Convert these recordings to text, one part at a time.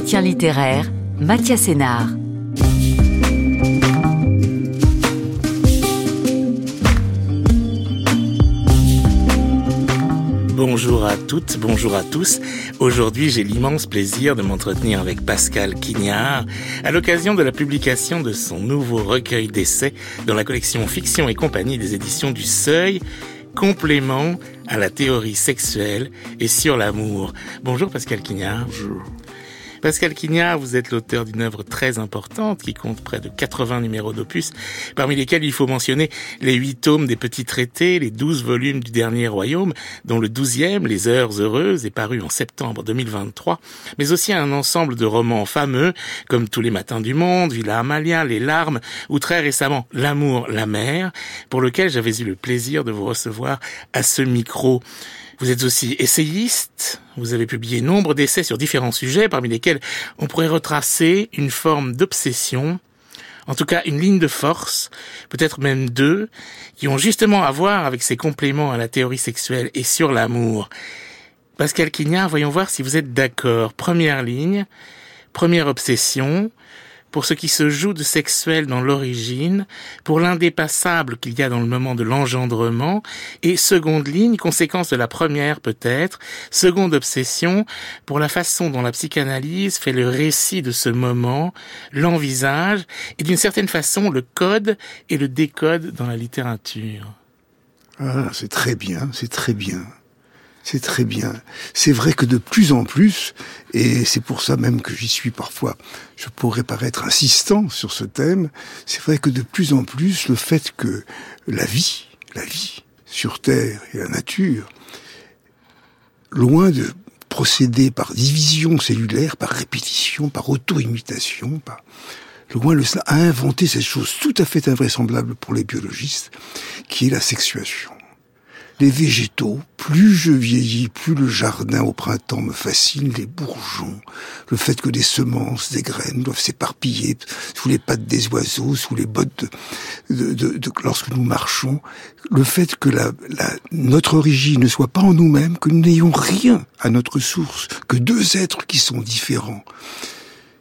Entretien littéraire, Mathias Sénard. Bonjour à toutes, bonjour à tous. Aujourd'hui, j'ai l'immense plaisir de m'entretenir avec Pascal Quignard à l'occasion de la publication de son nouveau recueil d'essais dans la collection Fiction et compagnie des éditions du Seuil, complément à la théorie sexuelle et sur l'amour. Bonjour Pascal Quignard. Bonjour. Pascal Quignard, vous êtes l'auteur d'une œuvre très importante qui compte près de 80 numéros d'opus, parmi lesquels il faut mentionner les huit tomes des petits traités, les douze volumes du dernier royaume, dont le douzième, Les Heures Heureuses, est paru en septembre 2023, mais aussi un ensemble de romans fameux, comme Tous les matins du monde, Villa Amalia, Les Larmes, ou très récemment L'amour, la mer, pour lequel j'avais eu le plaisir de vous recevoir à ce micro. Vous êtes aussi essayiste, vous avez publié nombre d'essais sur différents sujets, parmi lesquels on pourrait retracer une forme d'obsession, en tout cas une ligne de force, peut-être même deux, qui ont justement à voir avec ces compléments à la théorie sexuelle et sur l'amour. Pascal Quignard, voyons voir si vous êtes d'accord. Première ligne, première obsession, pour ce qui se joue de sexuel dans l'origine, pour l'indépassable qu'il y a dans le moment de l'engendrement, et seconde ligne, conséquence de la première peut-être, seconde obsession, pour la façon dont la psychanalyse fait le récit de ce moment, l'envisage, et d'une certaine façon le code et le décode dans la littérature. Ah, c'est très bien, c'est très bien. C'est très bien. C'est vrai que de plus en plus, et c'est pour ça même que j'y suis parfois, je pourrais paraître insistant sur ce thème, c'est vrai que de plus en plus, le fait que la vie, la vie sur Terre et la nature, loin de procéder par division cellulaire, par répétition, par auto-imitation, loin le a inventé cette chose tout à fait invraisemblable pour les biologistes, qui est la sexuation les végétaux. Plus je vieillis, plus le jardin au printemps me fascine, les bourgeons, le fait que des semences, des graines doivent s'éparpiller sous les pattes des oiseaux, sous les bottes de, de, de, lorsque nous marchons, le fait que la, la, notre origine ne soit pas en nous-mêmes, que nous n'ayons rien à notre source, que deux êtres qui sont différents,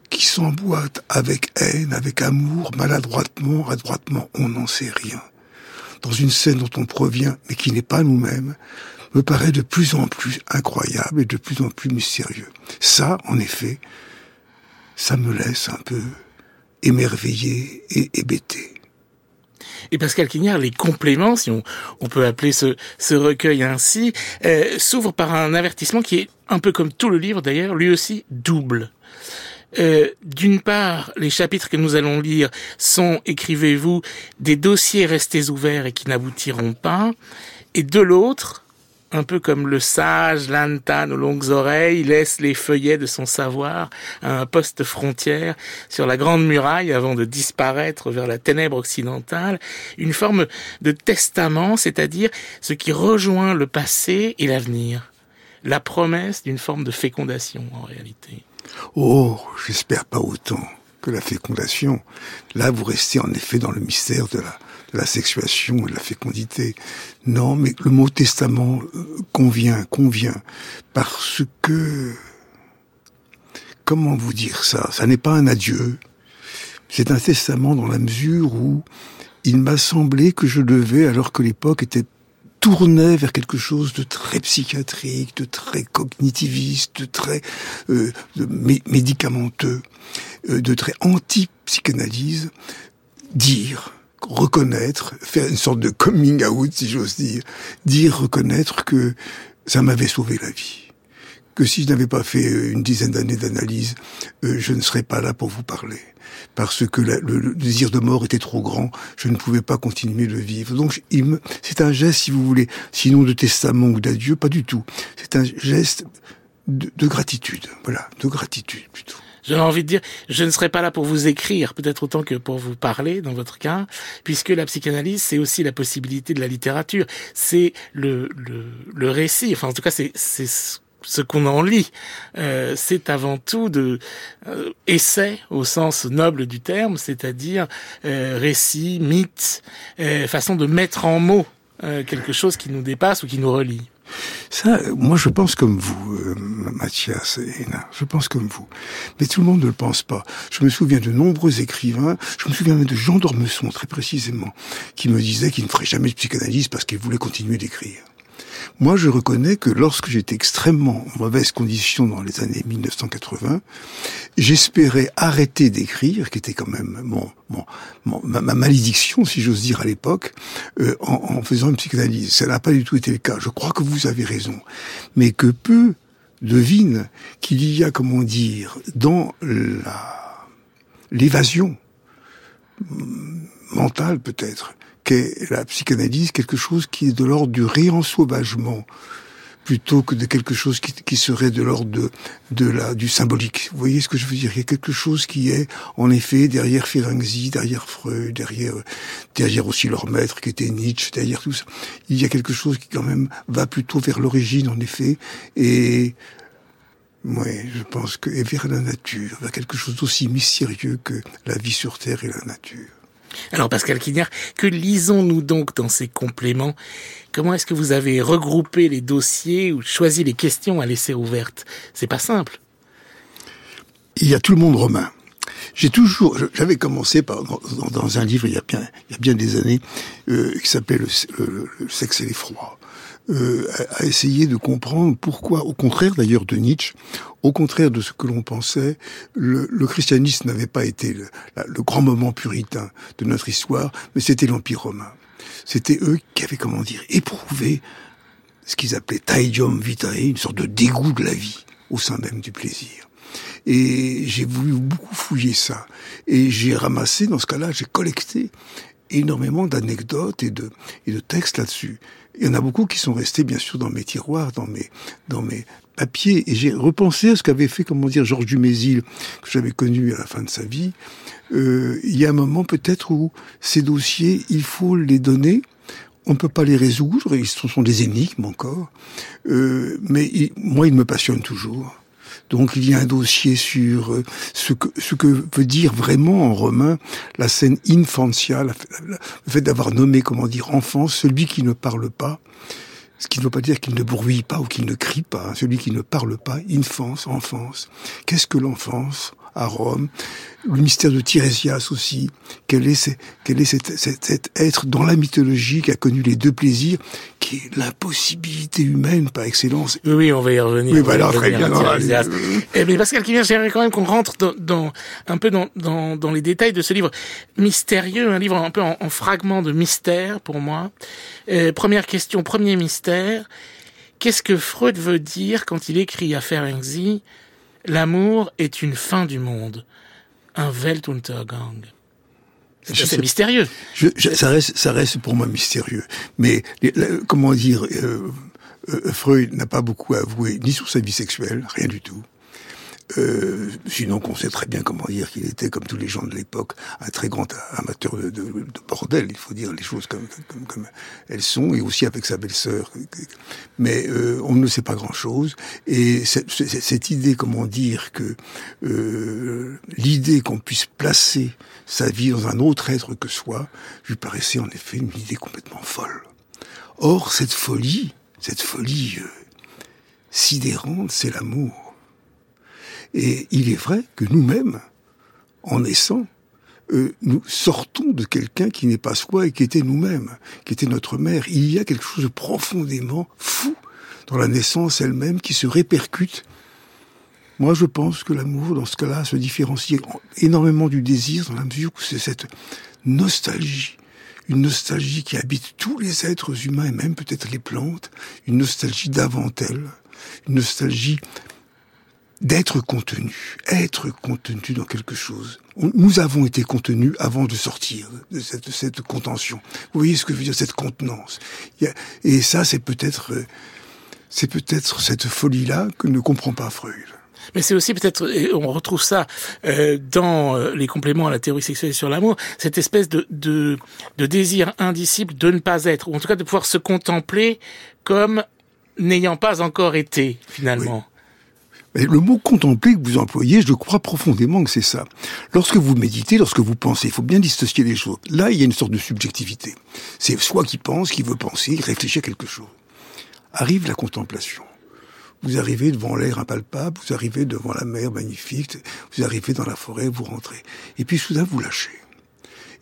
qui s'emboîtent avec haine, avec amour, maladroitement, adroitement, on n'en sait rien dans une scène dont on provient, mais qui n'est pas nous-mêmes, me paraît de plus en plus incroyable et de plus en plus mystérieux. Ça, en effet, ça me laisse un peu émerveillé et hébété. Et Pascal Quignard, les compléments, si on, peut appeler ce, ce recueil ainsi, euh, s'ouvre par un avertissement qui est un peu comme tout le livre d'ailleurs, lui aussi double. Euh, d'une part, les chapitres que nous allons lire sont, écrivez-vous, des dossiers restés ouverts et qui n'aboutiront pas, et de l'autre, un peu comme le sage, l'antan aux longues oreilles, laisse les feuillets de son savoir à un poste frontière sur la grande muraille avant de disparaître vers la ténèbre occidentale, une forme de testament, c'est-à-dire ce qui rejoint le passé et l'avenir, la promesse d'une forme de fécondation en réalité. Oh, j'espère pas autant que la fécondation. Là, vous restez en effet dans le mystère de la, sexuation et de la fécondité. Non, mais le mot testament euh, convient, convient, parce que... Comment vous dire ça? Ça n'est pas un adieu. C'est un testament dans la mesure où il m'a semblé que je devais, alors que l'époque était tournait vers quelque chose de très psychiatrique, de très cognitiviste, de très euh, médicamenteux, euh, de très anti-psychanalyse, dire, reconnaître, faire une sorte de coming out, si j'ose dire, dire, reconnaître que ça m'avait sauvé la vie que si je n'avais pas fait euh, une dizaine d'années d'analyse, euh, je ne serais pas là pour vous parler. Parce que le, désir de mort était trop grand, je ne pouvais pas continuer de vivre. Donc c'est un geste, si vous voulez, sinon de testament ou d'adieu, pas du tout. C'est un geste de, de gratitude, voilà, de gratitude plutôt. J'ai envie de dire, je ne serai pas là pour vous écrire, peut-être autant que pour vous parler, dans votre cas, puisque la psychanalyse, c'est aussi la possibilité de la littérature. C'est le, le, le récit, enfin en tout cas, c'est ce qu'on en lit, euh, c'est avant tout de euh, essai au sens noble du terme, c'est-à-dire euh, récit, mythe, euh, façon de mettre en mots euh, quelque chose qui nous dépasse ou qui nous relie. Ça, moi, je pense comme vous, euh, Mathias et Hénin. Je pense comme vous. Mais tout le monde ne le pense pas. Je me souviens de nombreux écrivains, je me souviens même de Jean d'Ormesson, très précisément, qui me disait qu'il ne ferait jamais de psychanalyse parce qu'il voulait continuer d'écrire. Moi, je reconnais que lorsque j'étais extrêmement en mauvaise condition dans les années 1980, j'espérais arrêter d'écrire, qui était quand même mon, mon, ma, malédiction, si j'ose dire, à l'époque, euh, en, en faisant une psychanalyse. Ça n'a pas du tout été le cas. Je crois que vous avez raison. Mais que peu devinent qu'il y a, comment dire, dans l'évasion mentale peut-être, qu'est la psychanalyse quelque chose qui est de l'ordre du réensauvagement plutôt que de quelque chose qui, qui serait de l'ordre de, de la, du symbolique. Vous voyez ce que je veux dire? Il y a quelque chose qui est, en effet, derrière Ferenczi, derrière Freud, derrière, derrière aussi leur maître qui était Nietzsche, derrière tout ça. Il y a quelque chose qui quand même va plutôt vers l'origine, en effet, et oui, je pense que, et vers la nature, vers quelque chose d'aussi mystérieux que la vie sur Terre et la nature. Alors Pascal Quignard, que lisons-nous donc dans ces compléments? Comment est-ce que vous avez regroupé les dossiers ou choisi les questions à laisser ouvertes? C'est pas simple. Il y a tout le monde romain. J'ai toujours, j'avais commencé dans, un livre il y a bien, des années, euh, qui s'appelait le, sexe et l'effroi. Euh, à, essayer de comprendre pourquoi, au contraire d'ailleurs de Nietzsche, au contraire de ce que l'on pensait, le, le christianisme n'avait pas été le, le, grand moment puritain de notre histoire, mais c'était l'Empire romain. C'était eux qui avaient, comment dire, éprouvé ce qu'ils appelaient taedium vitae, une sorte de dégoût de la vie au sein même du plaisir. Et j'ai voulu beaucoup fouiller ça. Et j'ai ramassé, dans ce cas-là, j'ai collecté énormément d'anecdotes et de, et de textes là-dessus. Il y en a beaucoup qui sont restés, bien sûr, dans mes tiroirs, dans mes, dans mes papiers. Et j'ai repensé à ce qu'avait fait, comment dire, Georges Dumézil, que j'avais connu à la fin de sa vie. Euh, il y a un moment peut-être où ces dossiers, il faut les donner. On ne peut pas les résoudre, ils sont des énigmes encore. Euh, mais moi, ils me passionnent toujours. Donc il y a un dossier sur euh, ce que, veut dire vraiment en romain la scène infantia, le fait d'avoir nommé, comment dire, enfant, celui qui ne parle pas. Ce qui ne veut pas dire qu'il ne bruit pas ou qu'il ne crie pas. Hein. celui qui ne parle pas, infance, enfance. Qu'est-ce que l'enfance? À Rome le mystère de Tirésias aussi. Quel est, quel est cet, cet, être dans la mythologie qui a connu les deux plaisirs, qui est l'impossibilité humaine par excellence? Oui, on va y revenir. Oui, bah très bien. Eh, mais Pascal Kivien, j'aimerais quand même qu'on rentre dans, dans, un peu dans, dans, dans, les détails de ce livre mystérieux, un livre un peu en, en fragments de mystère pour moi. Euh, première question, premier mystère. Qu'est-ce que Freud veut dire quand il écrit à Ferenczi? L'amour est une fin du monde un Weltuntergang. C'est mystérieux. Je, ça, reste, ça reste pour moi mystérieux. Mais comment dire, euh, euh, Freud n'a pas beaucoup avoué ni sur sa vie sexuelle, rien du tout. Euh, sinon qu'on sait très bien comment dire qu'il était, comme tous les gens de l'époque, un très grand amateur de, de, de, bordel. Il faut dire les choses comme elles sont, et aussi avec sa belle-sœur. Mais euh, on ne sait pas grand-chose. Et cette, cette, idée, comment dire, que euh, l'idée qu'on puisse placer sa vie dans un autre être que soi, lui paraissait en effet une idée complètement folle. Or, cette folie, cette folie euh, sidérante, c'est l'amour. Et il est vrai que nous-mêmes, en naissant, euh, nous sortons de quelqu'un qui n'est pas soi et qui était nous-mêmes, qui était notre mère. Il y a quelque chose de profondément fou dans la naissance elle-même qui se répercute. Moi, je pense que l'amour, dans ce cas-là, se différencie énormément du désir dans la mesure où c'est cette nostalgie, une nostalgie qui habite tous les êtres humains et même peut-être les plantes, une nostalgie d'avant elle, une nostalgie d'être contenu, être contenu dans quelque chose. Nous avons été contenus avant de sortir de cette, cette contention. Vous voyez ce que je veux dire, cette contenance. Et ça, c'est peut-être, c'est peut-être cette folie-là que ne comprend pas Freud. Mais c'est aussi peut-être, on retrouve ça euh, dans euh, les compléments à la théorie sexuelle sur l'amour, cette espèce de, de, de désir indicible de ne pas être, ou en tout cas de pouvoir se contempler comme n'ayant pas encore été finalement. Le mot contempler que vous employez, je crois profondément que c'est ça. Lorsque vous méditez, lorsque vous pensez, il faut bien dissocier les choses. Là, il y a une sorte de subjectivité. C'est soi qui pense, qui veut penser, réfléchir à quelque chose. arrive la contemplation. Vous arrivez devant l'air impalpable, vous arrivez devant la mer magnifique, vous arrivez dans la forêt, vous rentrez. Et puis soudain, vous lâchez.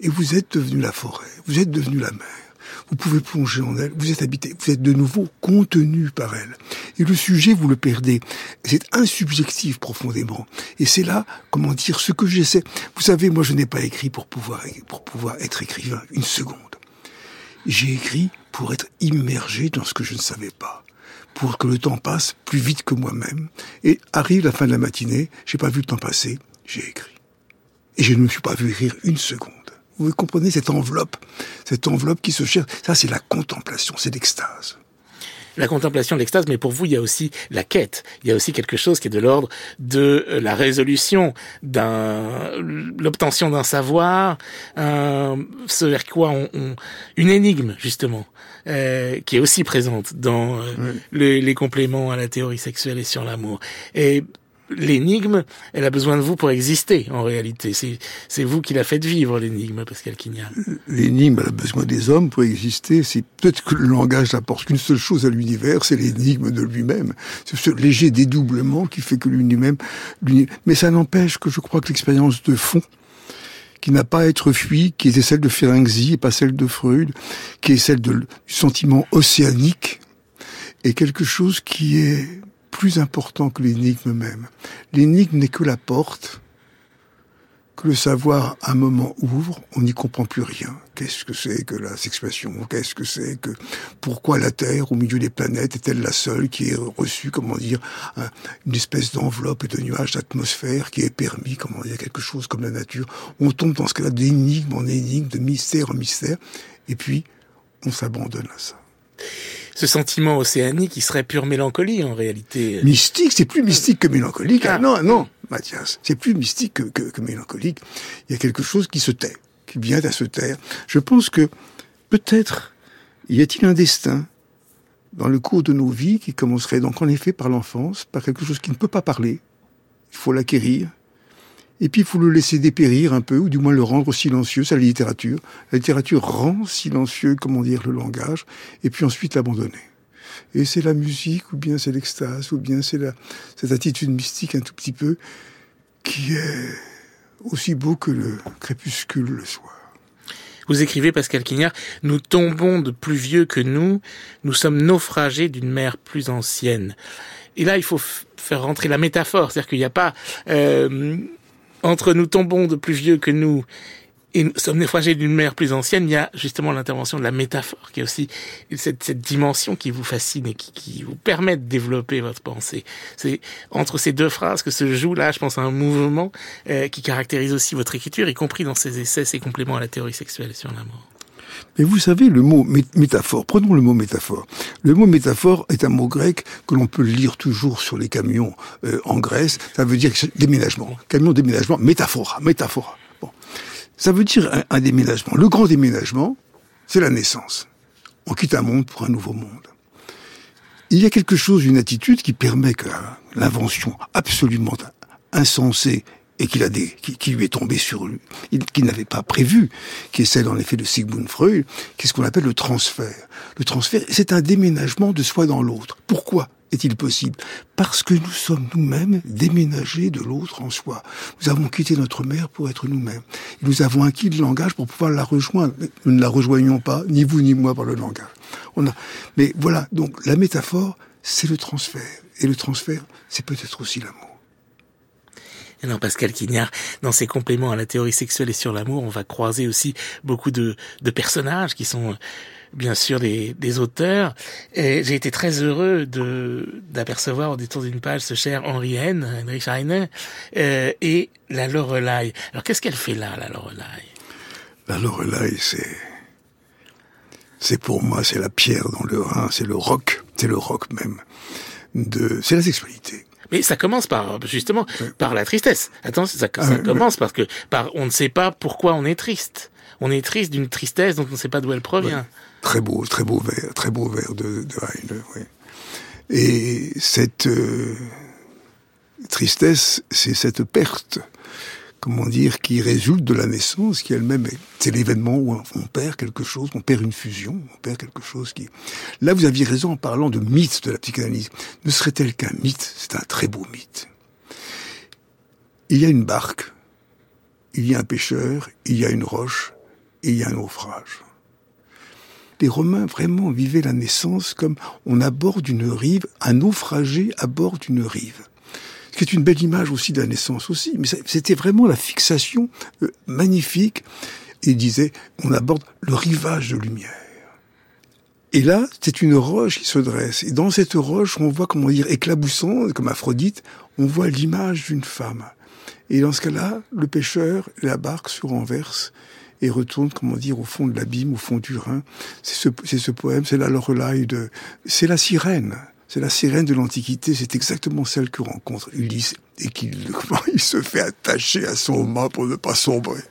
Et vous êtes devenu la forêt, vous êtes devenu la mer. Vous pouvez plonger en elle, vous êtes habité, vous êtes de nouveau contenu par elle. Et le sujet, vous le perdez. C'est insubjectif profondément. Et c'est là, comment dire, ce que j'essaie. Vous savez, moi, je n'ai pas écrit pour pouvoir, pour pouvoir être écrivain une seconde. J'ai écrit pour être immergé dans ce que je ne savais pas pour que le temps passe plus vite que moi-même. Et arrive la fin de la matinée, j'ai pas vu le temps passer, j'ai écrit. Et je ne me suis pas vu écrire une seconde. Vous comprenez cette enveloppe, cette enveloppe qui se cherche. Ça, c'est la contemplation, c'est l'extase. La contemplation de l'extase, mais pour vous, il y a aussi la quête. Il y a aussi quelque chose qui est de l'ordre de euh, la résolution, d'un l'obtention d'un savoir, ce vers quoi on, une énigme justement, euh, qui est aussi présente dans euh, les compléments à la théorie sexuelle et sur l'amour. Et l'énigme, elle a besoin de vous pour exister, en réalité. C'est vous qui la faites vivre, l'énigme, Pascal Quignard. L'énigme, elle a besoin des hommes pour exister. C'est peut-être que le langage n'apporte qu'une seule chose à l'univers, c'est l'énigme de lui-même. C'est ce léger dédoublement qui fait que lui-même... Mais ça n'empêche que je crois que l'expérience de fond, qui n'a pas à être fuie, qui était celle de Ferenczi et pas celle de Freud, qui est celle de, du sentiment océanique, est quelque chose qui est plus important que l'énigme même. L'énigme n'est que la porte que le savoir un moment ouvre, on n'y comprend plus rien. Qu'est-ce que c'est que la sexuation Qu'est-ce que c'est que pourquoi la Terre au milieu des planètes est-elle la seule qui ait reçu, comment dire, une espèce d'enveloppe et de nuages d'atmosphère qui est permis, comment dire, quelque chose comme la nature? On tombe dans ce cas-là d'énigme en énigme, de mystère en mystère, et puis on s'abandonne à ça ce sentiment océanique qui serait pure mélancolie en réalité. Mystique, c'est plus mystique que mélancolique. Ah. Non, non, Mathias, c'est plus mystique que, que, mélancolique. Il y a quelque chose qui se tait, qui vient à se taire. Je pense que peut-être y a-t-il un destin dans le cours de nos vies qui commencerait donc en effet par l'enfance, par quelque chose qui ne peut pas parler. Il faut l'acquérir, et puis il faut le laisser dépérir un peu, ou du moins le rendre silencieux, c'est la littérature. La littérature rend silencieux, comment dire, le langage, et puis ensuite l'abandonner. Et c'est la musique, ou bien c'est l'extase, ou bien c'est cette attitude mystique un tout petit peu, qui est aussi beau que le crépuscule le soir. Vous écrivez, Pascal Quignard, nous tombons de plus vieux que nous, nous sommes naufragés d'une mer plus ancienne. Et là, il faut faire rentrer la métaphore, c'est-à-dire qu'il n'y a pas euh, entre nous tombons de plus vieux que nous et nous sommes naufragés d'une mer plus ancienne, il y a justement l'intervention de la métaphore, qui est aussi cette, dimension qui vous fascine et qui, vous permet de développer votre pensée. C'est entre ces deux phrases que se joue là, je pense, un mouvement euh, qui caractérise aussi votre écriture, y compris dans ses essais, ses compléments à la théorie sexuelle sur la mort. Mais vous savez, le mot métaphore, prenons le mot métaphore. Le mot métaphore est un mot grec que l'on peut lire toujours sur les camions euh, en Grèce. Ça veut dire déménagement. Camion déménagement, métaphora, métaphora. Bon. Ça veut dire un déménagement. Le grand déménagement, c'est la naissance. On quitte un monde pour un nouveau monde. Il y a quelque chose, une attitude qui permet que l'invention absolument insensée et qu'il a des, qui, lui est tombé sur lui, qu'il n'avait pas prévu, qui est celle en effet de Sigmund Freud, qui est ce qu'on appelle le transfert. Le transfert, c'est un déménagement de soi dans l'autre. Pourquoi est-il possible? Parce que nous sommes nous-mêmes déménagés de l'autre en soi. Nous avons quitté notre mère pour être nous-mêmes. Nous avons acquis le langage pour pouvoir la rejoindre. Nous ne la rejoignons pas, ni vous ni moi, par le langage. On a... Mais voilà, donc la métaphore, c'est le transfert. Et le transfert, c'est peut-être aussi l'amour. Non, Pascal Quignard, dans ses compléments à la théorie sexuelle et sur l'amour, on va croiser aussi beaucoup de, de personnages qui sont bien sûr des, des auteurs. Et j'ai été très heureux de d'apercevoir au détour d'une page ce cher Henri Henn, Heinrich Heine, euh, et la Lorelai. Alors qu'est-ce qu'elle fait là, la Lorelai La Lorelai, c'est c'est pour moi, c'est la pierre dans le rein, c'est le roc, c'est le roc même. De, c'est la sexualité. Mais ça commence par justement par la tristesse. Attention, ça, ça commence parce que par on ne sait pas pourquoi on est triste. On est triste d'une tristesse dont on ne sait pas d'où elle provient. Très beau, très beau vers, très beau vers de, de Heine, oui. Et cette euh, tristesse, c'est cette perte comment dire, qui résulte de la naissance, qui elle-même, c'est l'événement où on perd quelque chose, on perd une fusion, on perd quelque chose qui... Là, vous aviez raison en parlant de mythe de la psychanalyse. Ne serait-elle qu'un mythe? C'est un très beau mythe. Il y a une barque, il y a un pêcheur, il y a une roche, et il y a un naufrage. Les Romains vraiment vivaient la naissance comme on aborde une rive, un naufragé aborde une rive. Qui est une belle image aussi de la naissance aussi, mais c'était vraiment la fixation euh, magnifique. Il disait, on aborde le rivage de lumière. Et là, c'est une roche qui se dresse. Et dans cette roche, on voit, comment dire, éclaboussant, comme Aphrodite, on voit l'image d'une femme. Et dans ce cas-là, le pêcheur, la barque se renverse et retourne, comment dire, au fond de l'abîme, au fond du Rhin. C'est ce, ce poème, c'est la Lorelai de, c'est la sirène. C'est la sirène de l'Antiquité, c'est exactement celle que rencontre Ulysse et qu'il il se fait attacher à son mât pour ne pas sombrer.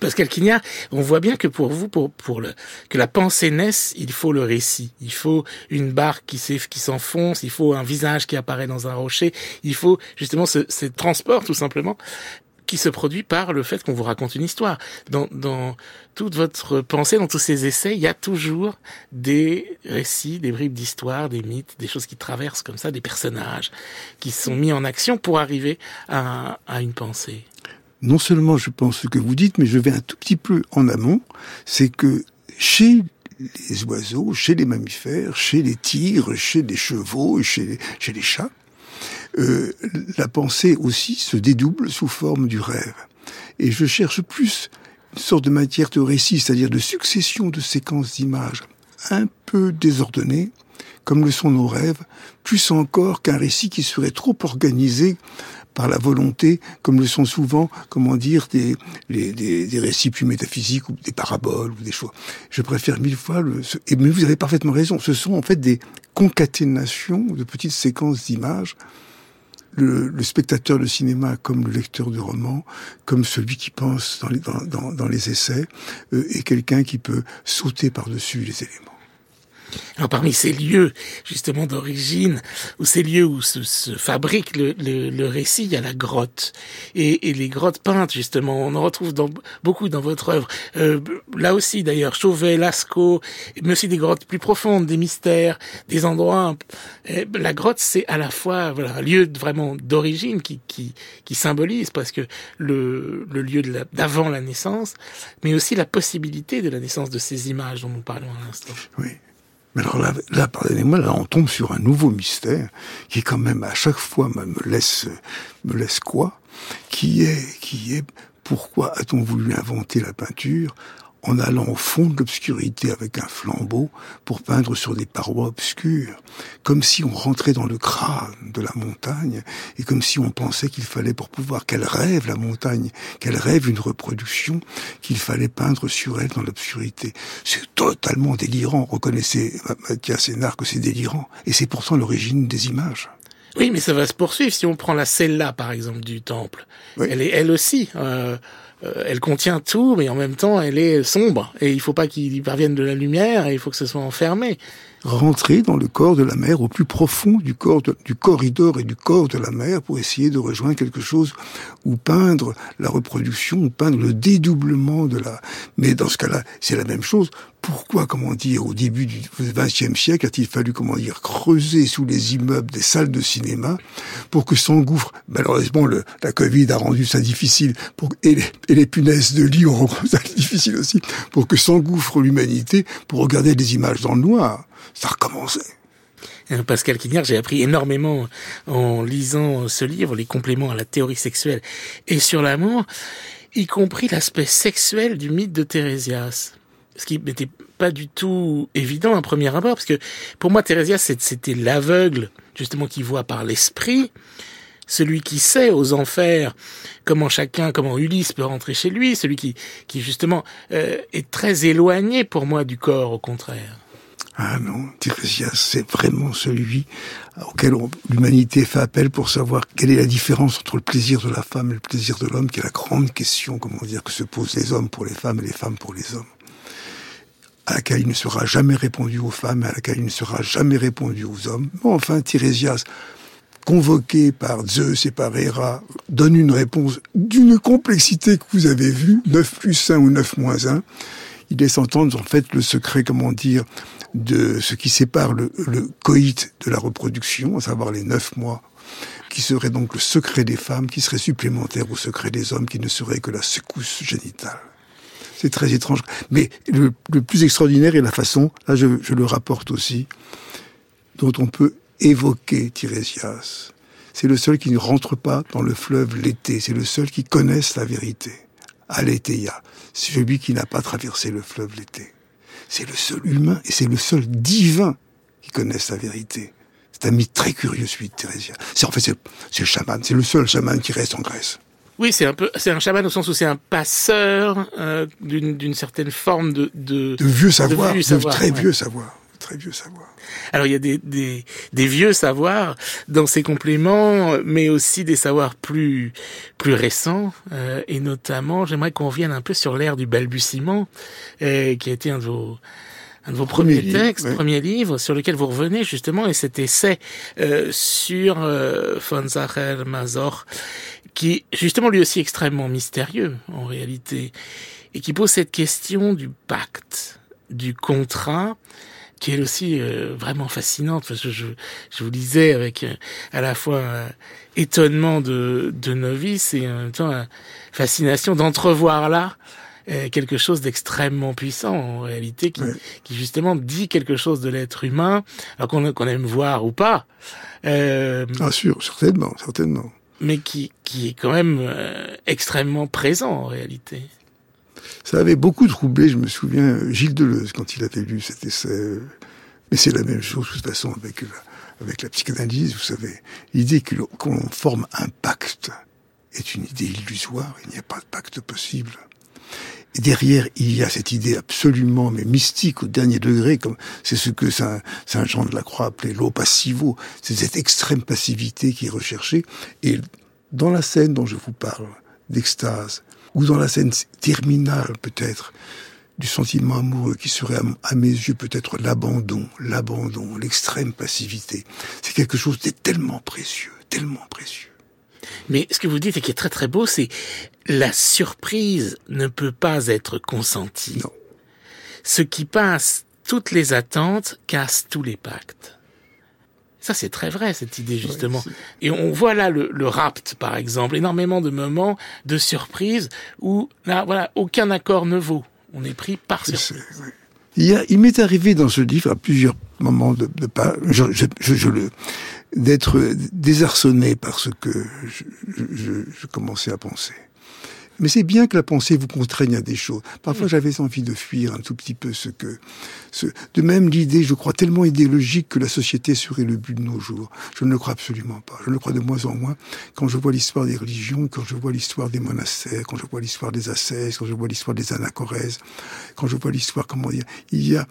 Pascal Quignard, on voit bien que pour vous, pour, pour le, que la pensée naisse, il faut le récit. Il faut une barque qui s'enfonce, il faut un visage qui apparaît dans un rocher, il faut justement ce, ce transport tout simplement qui se produit par le fait qu'on vous raconte une histoire. Dans, toute votre pensée, dans tous ces essais, il y a toujours des récits, des bribes d'histoire, des mythes, des choses qui traversent comme ça, des personnages qui sont mis en action pour arriver à, une pensée non seulement je pense ce que vous dites, mais je vais un tout petit peu en amont, c'est que chez les oiseaux, chez les mammifères, chez les tigres, chez les chevaux, chez les chats, euh, la pensée aussi se dédouble sous forme du rêve. Et je cherche plus une sorte de matière de récit, c'est-à-dire de succession de séquences d'images un peu désordonnées, comme le sont nos rêves, plus encore qu'un récit qui serait trop organisé par la volonté, comme le sont souvent, comment dire, des, des, des, récits plus métaphysiques ou des paraboles ou des choses. Je préfère mille fois le. Mais vous avez parfaitement raison. Ce sont en fait des concaténations de petites séquences d'images. Le, spectateur de cinéma comme le lecteur de roman, comme celui qui pense dans les essais, euh, est quelqu'un qui peut sauter par-dessus les éléments. Alors parmi ces lieux justement d'origine, ou ces lieux où se, se fabrique le, le, le, récit, il y a la grotte. Et, et, les grottes peintes justement, on en retrouve dans, beaucoup dans votre œuvre. Euh, là aussi d'ailleurs, Chauvet, Lascaux, mais aussi des grottes plus profondes, des mystères, des endroits. la grotte, c'est à la fois voilà, un lieu vraiment d'origine qui, qui, qui symbolise presque le, le lieu d'avant la, la naissance, mais aussi la possibilité de la naissance de ces images dont nous parlons à l'instant. Oui. Mais alors là, là pardonnez-moi, là, on tombe sur un nouveau mystère qui, quand même, à chaque fois, me laisse, me laisse quoi Qui est, qui est, pourquoi a-t-on voulu inventer la peinture en allant au fond de l'obscurité avec un flambeau pour peindre sur des parois obscures, comme si on rentrait dans le crâne de la montagne et comme si on pensait qu'il fallait pour pouvoir qu'elle rêve la montagne, qu'elle rêve une reproduction, qu'il fallait peindre sur elle dans l'obscurité. C'est totalement délirant. Reconnaissez, Mathias Sénard, que c'est délirant. Et c'est pourtant l'origine des images. Oui, mais ça va se poursuivre. Si on prend la celle-là, par exemple, du temple, elle est elle aussi. Euh, euh, elle contient tout, mais en même temps, elle est sombre. Et il faut pas qu'il y parvienne de la lumière, et il faut que ce soit enfermé. Rentrer dans le corps de la mer, au plus profond du corps du corridor et du corps de la mer, pour essayer de rejoindre quelque chose, ou peindre la reproduction, ou peindre le dédoublement de la... Mais dans ce cas-là, c'est la même chose pourquoi, comment dire, au début du XXe siècle, a-t-il fallu, comment dire, creuser sous les immeubles des salles de cinéma pour que s'engouffre, malheureusement, le, la Covid a rendu ça difficile, pour, et, les, et les punaises de lit ont rendu ça difficile aussi, pour que s'engouffre l'humanité pour regarder des images dans le noir. Ça recommençait. Euh, Pascal Quignard, j'ai appris énormément en lisant ce livre, les compléments à la théorie sexuelle et sur l'amour, y compris l'aspect sexuel du mythe de Thérésias ce qui n'était pas du tout évident à premier abord, parce que pour moi, Thérésia, c'était l'aveugle, justement, qui voit par l'esprit, celui qui sait aux enfers comment chacun, comment Ulysse peut rentrer chez lui, celui qui, qui justement euh, est très éloigné pour moi du corps, au contraire. Ah non, Thérésias, c'est vraiment celui auquel l'humanité fait appel pour savoir quelle est la différence entre le plaisir de la femme et le plaisir de l'homme, qui est la grande question, comment dire, que se posent les hommes pour les femmes et les femmes pour les hommes à laquelle il ne sera jamais répondu aux femmes, à laquelle il ne sera jamais répondu aux hommes. Enfin, Tirésias, convoqué par Zeus et par Héra, donne une réponse d'une complexité que vous avez vue, 9 plus 1 ou 9 moins 1. Il laisse entendre en fait le secret, comment dire, de ce qui sépare le, le coït de la reproduction, à savoir les 9 mois qui serait donc le secret des femmes, qui serait supplémentaire au secret des hommes, qui ne serait que la secousse génitale. C'est très étrange. Mais le, plus extraordinaire est la façon, là je, je, le rapporte aussi, dont on peut évoquer Tirésias. C'est le seul qui ne rentre pas dans le fleuve l'été. C'est le seul qui connaisse la vérité. Aletheia. C'est celui qui n'a pas traversé le fleuve l'été. C'est le seul humain et c'est le seul divin qui connaisse la vérité. C'est un mythe très curieux, celui de Thérésia. C'est en fait, c'est le chaman. C'est le seul chaman qui reste en Grèce. Oui, c'est un peu, c'est un chaman au sens où c'est un passeur euh, d'une certaine forme de, de, de vieux savoir, de, vieux très vieux savoir, très vieux savoir. Alors il y a des, des, des, vieux savoirs dans ces compléments, mais aussi des savoirs plus plus récents, euh, et notamment, j'aimerais qu'on revienne un peu sur l'ère du balbutiement, euh, qui a été un de vos un de vos premiers Premier textes, livre, premier livre, sur lequel vous revenez justement, et cet essai euh, sur euh, von Mazor, qui justement lui aussi extrêmement mystérieux en réalité, et qui pose cette question du pacte, du contrat, qui est aussi euh, vraiment fascinante, parce que je, je vous lisais avec euh, à la fois euh, étonnement de, de novice et en même temps fascination d'entrevoir là euh, quelque chose d'extrêmement puissant en réalité, qui, qui, justement dit quelque chose de l'être humain, alors qu'on aime voir ou pas. Euh, ah sûr, certainement, certainement. Mais qui, qui est quand même euh, extrêmement présent en réalité. Ça avait beaucoup troublé, je me souviens, Gilles Deleuze quand il avait lu cet essai. Mais c'est la même chose de toute façon avec la, avec la psychanalyse, vous savez. L'idée qu'on forme un pacte est une idée illusoire, il n'y a pas de pacte possible. Et derrière, il y a cette idée absolument mais mystique au dernier degré, comme c'est ce que Saint, Saint Jean de la Croix appelait l'eau passivo. C'est cette extrême passivité qui est recherchée. Et dans la scène dont je vous parle, d'extase, ou dans la scène terminale peut-être, du sentiment amoureux qui serait à mes yeux peut-être l'abandon, l'abandon, l'extrême passivité. C'est quelque chose de tellement précieux, tellement précieux. Mais ce que vous dites et qui est très très beau, c'est la surprise ne peut pas être consentie. Non. Ce qui passe toutes les attentes casse tous les pactes. Ça, c'est très vrai, cette idée, justement. et on voit là le, le, rapt, par exemple, énormément de moments de surprise où, là, voilà, aucun accord ne vaut. On est pris par surprise. Il, il m'est arrivé dans ce livre à plusieurs moments de, de pas, je, je, je, le, d'être désarçonné par ce que je commençais à penser. Mais c'est bien que la pensée vous contraigne à des choses. Parfois, j'avais envie de fuir un tout petit peu ce que, ce, de même l'idée, je crois, tellement idéologique que la société serait le but de nos jours. Je ne le crois absolument pas. Je le crois de moins en moins quand je vois l'histoire des religions, quand je vois l'histoire des monastères, quand je vois l'histoire des ascèses, quand je vois l'histoire des anachorèses, quand je vois l'histoire, comment dire, il y a,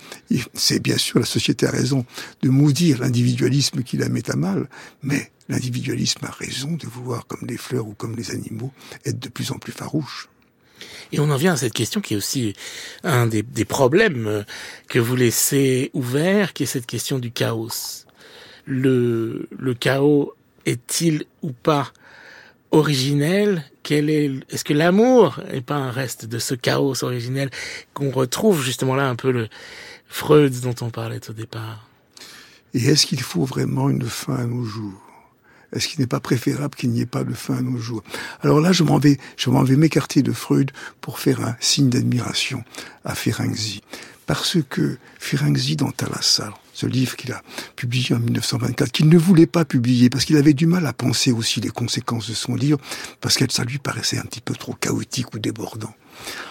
c'est bien sûr, la société a raison de maudire l'individualisme qui la met à mal, mais L'individualisme a raison de vouloir, comme les fleurs ou comme les animaux, être de plus en plus farouche. Et on en vient à cette question qui est aussi un des, des problèmes que vous laissez ouvert, qui est cette question du chaos. Le, le chaos est-il ou pas originel? Quel est Est-ce que l'amour n'est pas un reste de ce chaos originel qu'on retrouve justement là un peu le Freud dont on parlait au départ? Et est-ce qu'il faut vraiment une fin à nos jours? Est-ce qu'il n'est pas préférable qu'il n'y ait pas de fin à nos jours? Alors là, je m'en vais, je m'en vais m'écarter de Freud pour faire un signe d'admiration à Ferenczi. Parce que Ferenczi, dans Talassal, ce livre qu'il a publié en 1924, qu'il ne voulait pas publier, parce qu'il avait du mal à penser aussi les conséquences de son livre, parce que ça lui paraissait un petit peu trop chaotique ou débordant.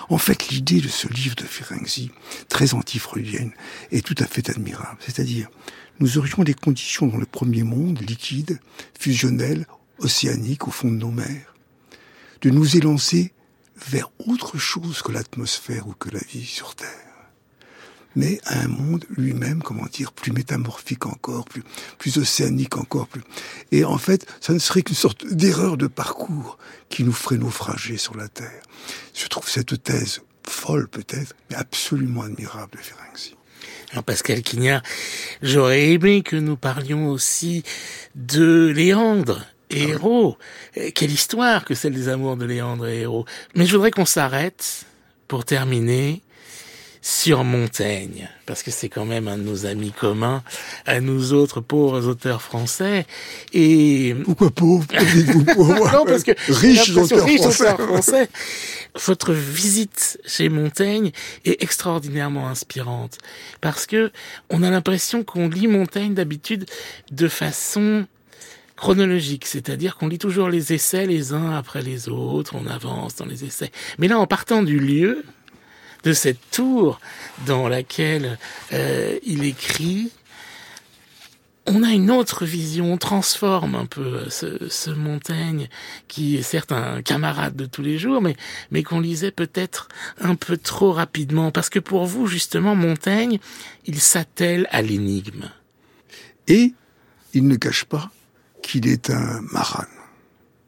En fait, l'idée de ce livre de Ferenczi, très anti-freudienne, est tout à fait admirable. C'est-à-dire, nous aurions des conditions dans le premier monde, liquide, fusionnel, océanique au fond de nos mers, de nous élancer vers autre chose que l'atmosphère ou que la vie sur Terre mais à un monde lui-même, comment dire, plus métamorphique encore, plus, plus océanique encore, plus. Et en fait, ça ne serait qu'une sorte d'erreur de parcours qui nous ferait naufrager sur la Terre. Je trouve cette thèse folle peut-être, mais absolument admirable de Ferenczi. Pascal Quignard, j'aurais aimé que nous parlions aussi de Léandre et Héros. Quelle histoire que celle des amours de Léandre et Héros. Mais je voudrais qu'on s'arrête pour terminer sur Montaigne, parce que c'est quand même un de nos amis communs, à nous autres pauvres auteurs français. Et pourquoi pauvres Non, parce que riches auteurs, auteurs français. Votre visite chez Montaigne est extraordinairement inspirante, parce que on a l'impression qu'on lit Montaigne d'habitude de façon chronologique, c'est-à-dire qu'on lit toujours les essais les uns après les autres, on avance dans les essais. Mais là, en partant du lieu, de cette tour dans laquelle euh, il écrit, on a une autre vision, on transforme un peu ce, ce, Montaigne, qui est certes un camarade de tous les jours, mais, mais qu'on lisait peut-être un peu trop rapidement, parce que pour vous, justement, Montaigne, il s'attelle à l'énigme. Et il ne cache pas qu'il est un maran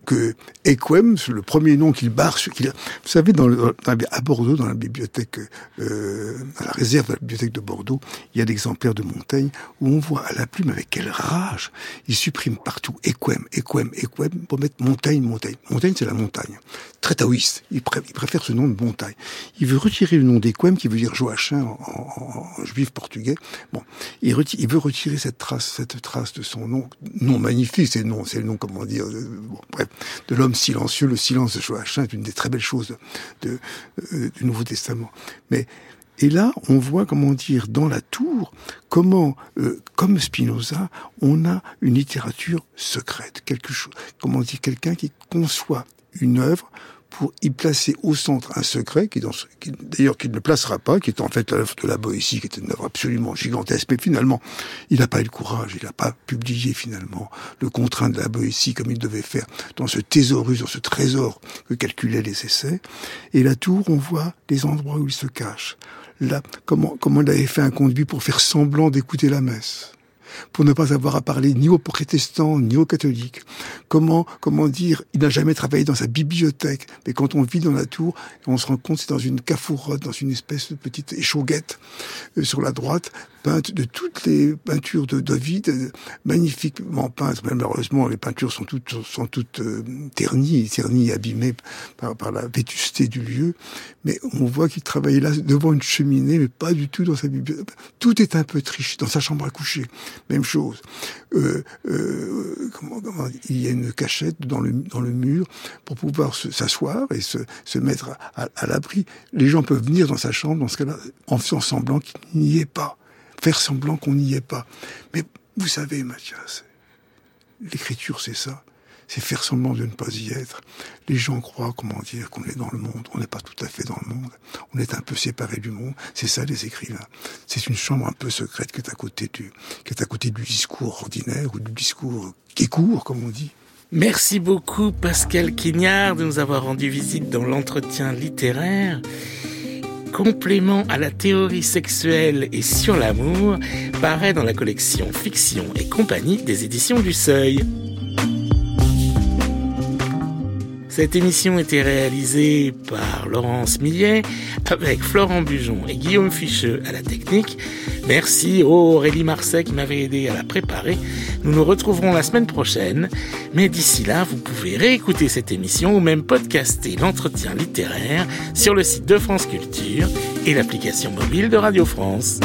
que Equem, le premier nom qu'il barre, vous savez, dans à Bordeaux, dans la bibliothèque, euh, à la réserve de la bibliothèque de Bordeaux, il y a l'exemplaire de Montaigne où on voit à la plume avec quelle rage il supprime partout Equem, Equem, Equem pour mettre Montaigne, Montaigne. Montaigne, c'est la montagne. Très taoïste. Il, préfère ce nom de montagne. Il veut retirer le nom d'Equem, qui veut dire Joachim en, juif portugais. Bon, il, il, veut retirer cette trace, cette trace de son nom, nom magnifique, c'est le nom, c'est le nom, comment dire, bon, bref, de l'homme silencieux. Le silence de Joachim est une des très belles choses euh, du Nouveau Testament. Mais et là, on voit, comment dire, dans la tour, comment, euh, comme Spinoza, on a une littérature secrète, quelque chose, comment dire, quelqu'un qui conçoit une œuvre pour y placer au centre un secret qui, d'ailleurs qu'il ne placera pas, qui est en fait l'œuvre de la Boétie, qui était une œuvre absolument gigantesque, mais finalement, il n'a pas eu le courage, il n'a pas publié finalement le contraint de la Boétie comme il devait faire dans ce thésaurus, dans ce trésor que calculaient les essais. Et la tour, on voit les endroits où il se cache. Là, comment, comment il avait fait un conduit pour faire semblant d'écouter la messe pour ne pas avoir à parler ni aux protestants ni aux catholiques. Comment, comment dire, il n'a jamais travaillé dans sa bibliothèque, mais quand on vit dans la tour, on se rend compte c'est dans une cafourotte, dans une espèce de petite échauguette euh, sur la droite, peinte de toutes les peintures de David, euh, magnifiquement peintes. Malheureusement, les peintures sont toutes sont toutes euh, ternies, ternies, abîmées par, par la vétusté du lieu. Mais on voit qu'il travaillait là devant une cheminée, mais pas du tout dans sa bibliothèque. Tout est un peu triché dans sa chambre à coucher. Même chose. Euh, euh, il y a une cachette dans le, dans le mur pour pouvoir s'asseoir et se, se mettre à, à l'abri. Les gens peuvent venir dans sa chambre dans ce cas-là en faisant semblant qu'il n'y est pas faire semblant qu'on n'y est pas. Mais vous savez, Mathias, l'écriture, c'est ça. C'est faire semblant de ne pas y être. Les gens croient, comment dire, qu'on est dans le monde. On n'est pas tout à fait dans le monde. On est un peu séparé du monde. C'est ça, les écrivains. C'est une chambre un peu secrète qui est à côté du, qui est à côté du discours ordinaire ou du discours qui court, comme on dit. Merci beaucoup, Pascal Quignard, de nous avoir rendu visite dans l'entretien littéraire complément à la théorie sexuelle et sur l'amour paraît dans la collection Fiction et compagnie des éditions du Seuil. Cette émission était réalisée par Laurence Millet avec Florent Bujon et Guillaume Ficheux à la technique. Merci Aurélie Marseille qui m'avait aidé à la préparer. Nous nous retrouverons la semaine prochaine. Mais d'ici là, vous pouvez réécouter cette émission ou même podcaster l'entretien littéraire sur le site de France Culture et l'application mobile de Radio France.